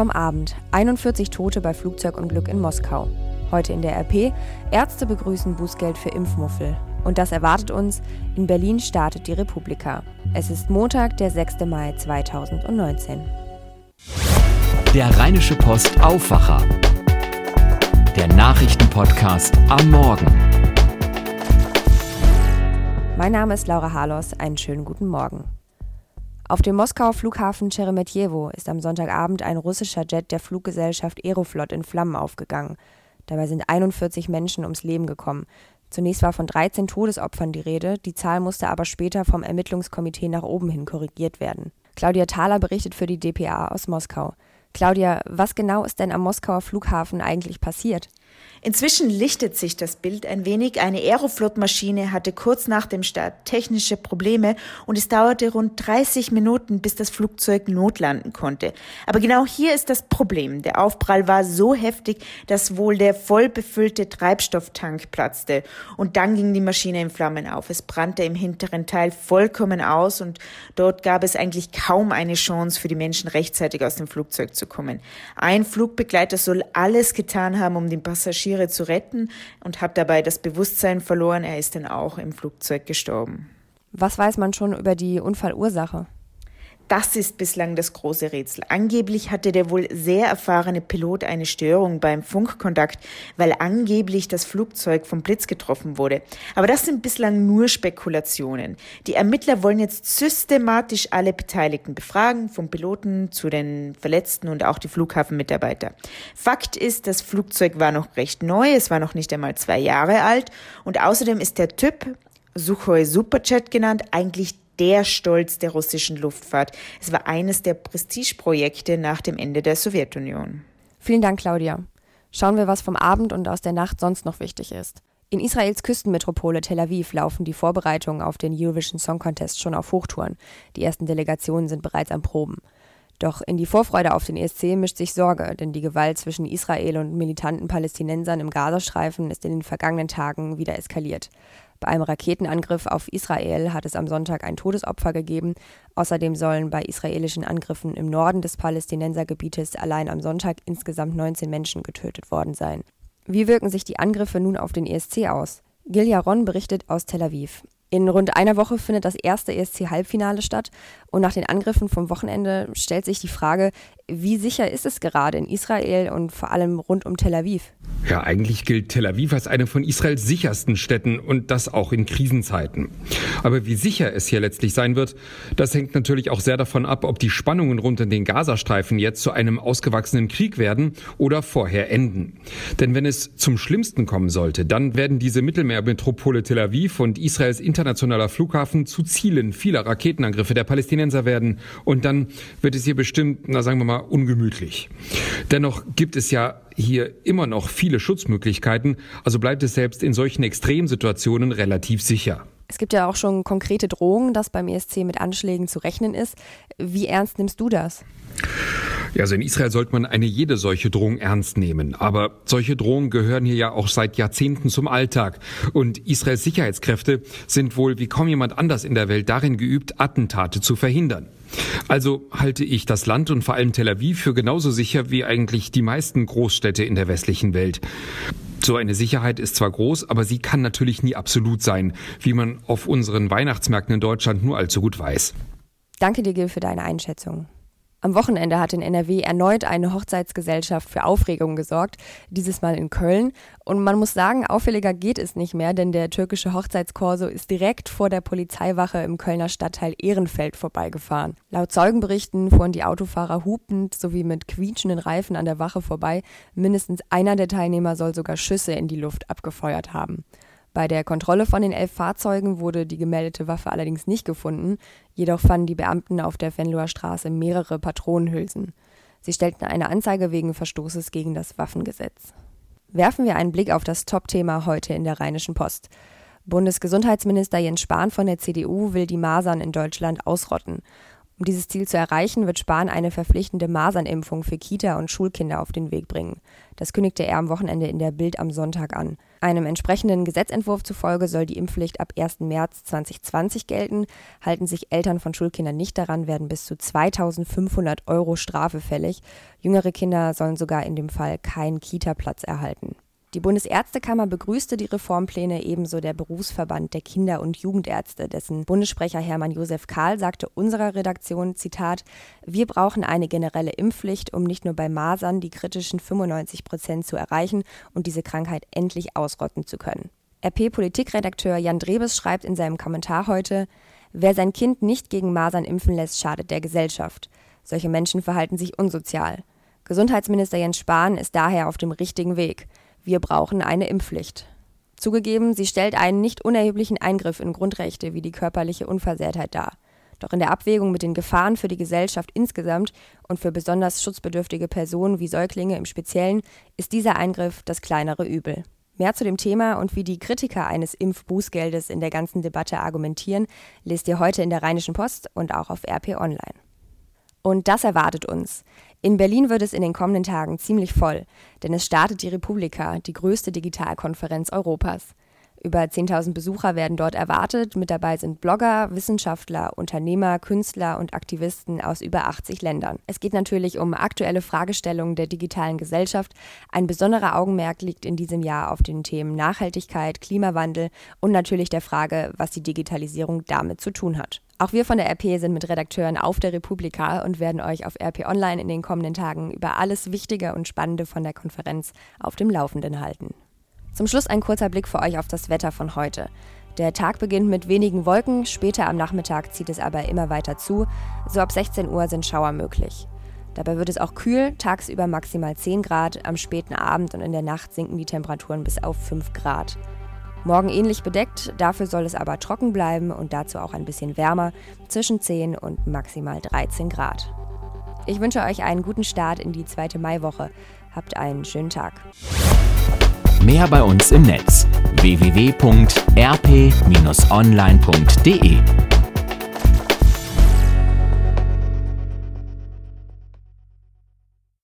vom Abend. 41 Tote bei Flugzeugunglück in Moskau. Heute in der RP. Ärzte begrüßen Bußgeld für Impfmuffel. Und das erwartet uns. In Berlin startet die Republika. Es ist Montag, der 6. Mai 2019. Der Rheinische Post Aufwacher. Der Nachrichtenpodcast am Morgen. Mein Name ist Laura Harlos. Einen schönen guten Morgen. Auf dem Moskauer Flughafen Sheremetyevo ist am Sonntagabend ein russischer Jet der Fluggesellschaft Aeroflot in Flammen aufgegangen. Dabei sind 41 Menschen ums Leben gekommen. Zunächst war von 13 Todesopfern die Rede, die Zahl musste aber später vom Ermittlungskomitee nach oben hin korrigiert werden. Claudia Thaler berichtet für die dpa aus Moskau. Claudia, was genau ist denn am Moskauer Flughafen eigentlich passiert? Inzwischen lichtet sich das Bild ein wenig. Eine Aeroflot-Maschine hatte kurz nach dem Start technische Probleme und es dauerte rund 30 Minuten, bis das Flugzeug notlanden konnte. Aber genau hier ist das Problem. Der Aufprall war so heftig, dass wohl der voll befüllte Treibstofftank platzte und dann ging die Maschine in Flammen auf. Es brannte im hinteren Teil vollkommen aus und dort gab es eigentlich kaum eine Chance für die Menschen rechtzeitig aus dem Flugzeug zu kommen. Ein Flugbegleiter soll alles getan haben, um den Passagier Passagiere zu retten und hat dabei das Bewusstsein verloren. Er ist dann auch im Flugzeug gestorben. Was weiß man schon über die Unfallursache? Das ist bislang das große Rätsel. Angeblich hatte der wohl sehr erfahrene Pilot eine Störung beim Funkkontakt, weil angeblich das Flugzeug vom Blitz getroffen wurde. Aber das sind bislang nur Spekulationen. Die Ermittler wollen jetzt systematisch alle Beteiligten befragen, vom Piloten zu den Verletzten und auch die Flughafenmitarbeiter. Fakt ist, das Flugzeug war noch recht neu, es war noch nicht einmal zwei Jahre alt und außerdem ist der Typ Sukhoi Superjet genannt, eigentlich der Stolz der russischen Luftfahrt. Es war eines der Prestigeprojekte nach dem Ende der Sowjetunion. Vielen Dank, Claudia. Schauen wir, was vom Abend und aus der Nacht sonst noch wichtig ist. In Israels Küstenmetropole Tel Aviv laufen die Vorbereitungen auf den Eurovision Song Contest schon auf Hochtouren. Die ersten Delegationen sind bereits am Proben. Doch in die Vorfreude auf den ESC mischt sich Sorge, denn die Gewalt zwischen Israel und militanten Palästinensern im Gazastreifen ist in den vergangenen Tagen wieder eskaliert. Bei einem Raketenangriff auf Israel hat es am Sonntag ein Todesopfer gegeben. Außerdem sollen bei israelischen Angriffen im Norden des Palästinensergebietes allein am Sonntag insgesamt 19 Menschen getötet worden sein. Wie wirken sich die Angriffe nun auf den ESC aus? Gil Yaron berichtet aus Tel Aviv. In rund einer Woche findet das erste ESC-Halbfinale statt und nach den Angriffen vom Wochenende stellt sich die Frage, wie sicher ist es gerade in Israel und vor allem rund um Tel Aviv? Ja, eigentlich gilt Tel Aviv als eine von Israels sichersten Städten und das auch in Krisenzeiten. Aber wie sicher es hier letztlich sein wird, das hängt natürlich auch sehr davon ab, ob die Spannungen rund um den Gazastreifen jetzt zu einem ausgewachsenen Krieg werden oder vorher enden. Denn wenn es zum Schlimmsten kommen sollte, dann werden diese Mittelmeermetropole Tel Aviv und Israels internationaler Flughafen zu Zielen vieler Raketenangriffe der Palästinenser werden. Und dann wird es hier bestimmt, na sagen wir mal, ungemütlich. Dennoch gibt es ja hier immer noch viele Schutzmöglichkeiten, also bleibt es selbst in solchen Extremsituationen relativ sicher. Es gibt ja auch schon konkrete Drohungen, dass beim ESC mit Anschlägen zu rechnen ist. Wie ernst nimmst du das? Ja, also in Israel sollte man eine jede solche Drohung ernst nehmen. Aber solche Drohungen gehören hier ja auch seit Jahrzehnten zum Alltag. Und Israels Sicherheitskräfte sind wohl wie kaum jemand anders in der Welt darin geübt, Attentate zu verhindern. Also halte ich das Land und vor allem Tel Aviv für genauso sicher wie eigentlich die meisten Großstädte in der westlichen Welt. So eine Sicherheit ist zwar groß, aber sie kann natürlich nie absolut sein, wie man auf unseren Weihnachtsmärkten in Deutschland nur allzu gut weiß. Danke dir, Gil, für deine Einschätzung. Am Wochenende hat in NRW erneut eine Hochzeitsgesellschaft für Aufregung gesorgt, dieses Mal in Köln. Und man muss sagen, auffälliger geht es nicht mehr, denn der türkische Hochzeitskorso ist direkt vor der Polizeiwache im Kölner Stadtteil Ehrenfeld vorbeigefahren. Laut Zeugenberichten fuhren die Autofahrer hupend sowie mit quietschenden Reifen an der Wache vorbei. Mindestens einer der Teilnehmer soll sogar Schüsse in die Luft abgefeuert haben. Bei der Kontrolle von den elf Fahrzeugen wurde die gemeldete Waffe allerdings nicht gefunden, jedoch fanden die Beamten auf der Venloer Straße mehrere Patronenhülsen. Sie stellten eine Anzeige wegen Verstoßes gegen das Waffengesetz. Werfen wir einen Blick auf das Top-Thema heute in der Rheinischen Post. Bundesgesundheitsminister Jens Spahn von der CDU will die Masern in Deutschland ausrotten. Um dieses Ziel zu erreichen, wird Spahn eine verpflichtende Masernimpfung für Kita- und Schulkinder auf den Weg bringen. Das kündigte er am Wochenende in der Bild am Sonntag an. Einem entsprechenden Gesetzentwurf zufolge soll die Impfpflicht ab 1. März 2020 gelten. Halten sich Eltern von Schulkindern nicht daran, werden bis zu 2500 Euro Strafe fällig. Jüngere Kinder sollen sogar in dem Fall keinen Kita-Platz erhalten. Die Bundesärztekammer begrüßte die Reformpläne, ebenso der Berufsverband der Kinder- und Jugendärzte, dessen Bundessprecher Hermann Josef Kahl sagte unserer Redaktion, Zitat, wir brauchen eine generelle Impfpflicht, um nicht nur bei Masern die kritischen 95 Prozent zu erreichen und diese Krankheit endlich ausrotten zu können. RP-Politikredakteur Jan Drebes schreibt in seinem Kommentar heute, wer sein Kind nicht gegen Masern impfen lässt, schadet der Gesellschaft. Solche Menschen verhalten sich unsozial. Gesundheitsminister Jens Spahn ist daher auf dem richtigen Weg. Wir brauchen eine Impfpflicht. Zugegeben, sie stellt einen nicht unerheblichen Eingriff in Grundrechte wie die körperliche Unversehrtheit dar. Doch in der Abwägung mit den Gefahren für die Gesellschaft insgesamt und für besonders schutzbedürftige Personen wie Säuglinge im Speziellen ist dieser Eingriff das kleinere Übel. Mehr zu dem Thema und wie die Kritiker eines Impfbußgeldes in der ganzen Debatte argumentieren, lest ihr heute in der Rheinischen Post und auch auf RP Online. Und das erwartet uns. In Berlin wird es in den kommenden Tagen ziemlich voll, denn es startet die Republika, die größte Digitalkonferenz Europas. Über 10.000 Besucher werden dort erwartet. Mit dabei sind Blogger, Wissenschaftler, Unternehmer, Künstler und Aktivisten aus über 80 Ländern. Es geht natürlich um aktuelle Fragestellungen der digitalen Gesellschaft. Ein besonderer Augenmerk liegt in diesem Jahr auf den Themen Nachhaltigkeit, Klimawandel und natürlich der Frage, was die Digitalisierung damit zu tun hat. Auch wir von der RP sind mit Redakteuren auf der Republika und werden euch auf RP Online in den kommenden Tagen über alles Wichtige und Spannende von der Konferenz auf dem Laufenden halten. Zum Schluss ein kurzer Blick für euch auf das Wetter von heute. Der Tag beginnt mit wenigen Wolken, später am Nachmittag zieht es aber immer weiter zu. So ab 16 Uhr sind Schauer möglich. Dabei wird es auch kühl, tagsüber maximal 10 Grad, am späten Abend und in der Nacht sinken die Temperaturen bis auf 5 Grad. Morgen ähnlich bedeckt, dafür soll es aber trocken bleiben und dazu auch ein bisschen wärmer, zwischen 10 und maximal 13 Grad. Ich wünsche euch einen guten Start in die zweite Maiwoche. Habt einen schönen Tag. Mehr bei uns im Netz www.rp-online.de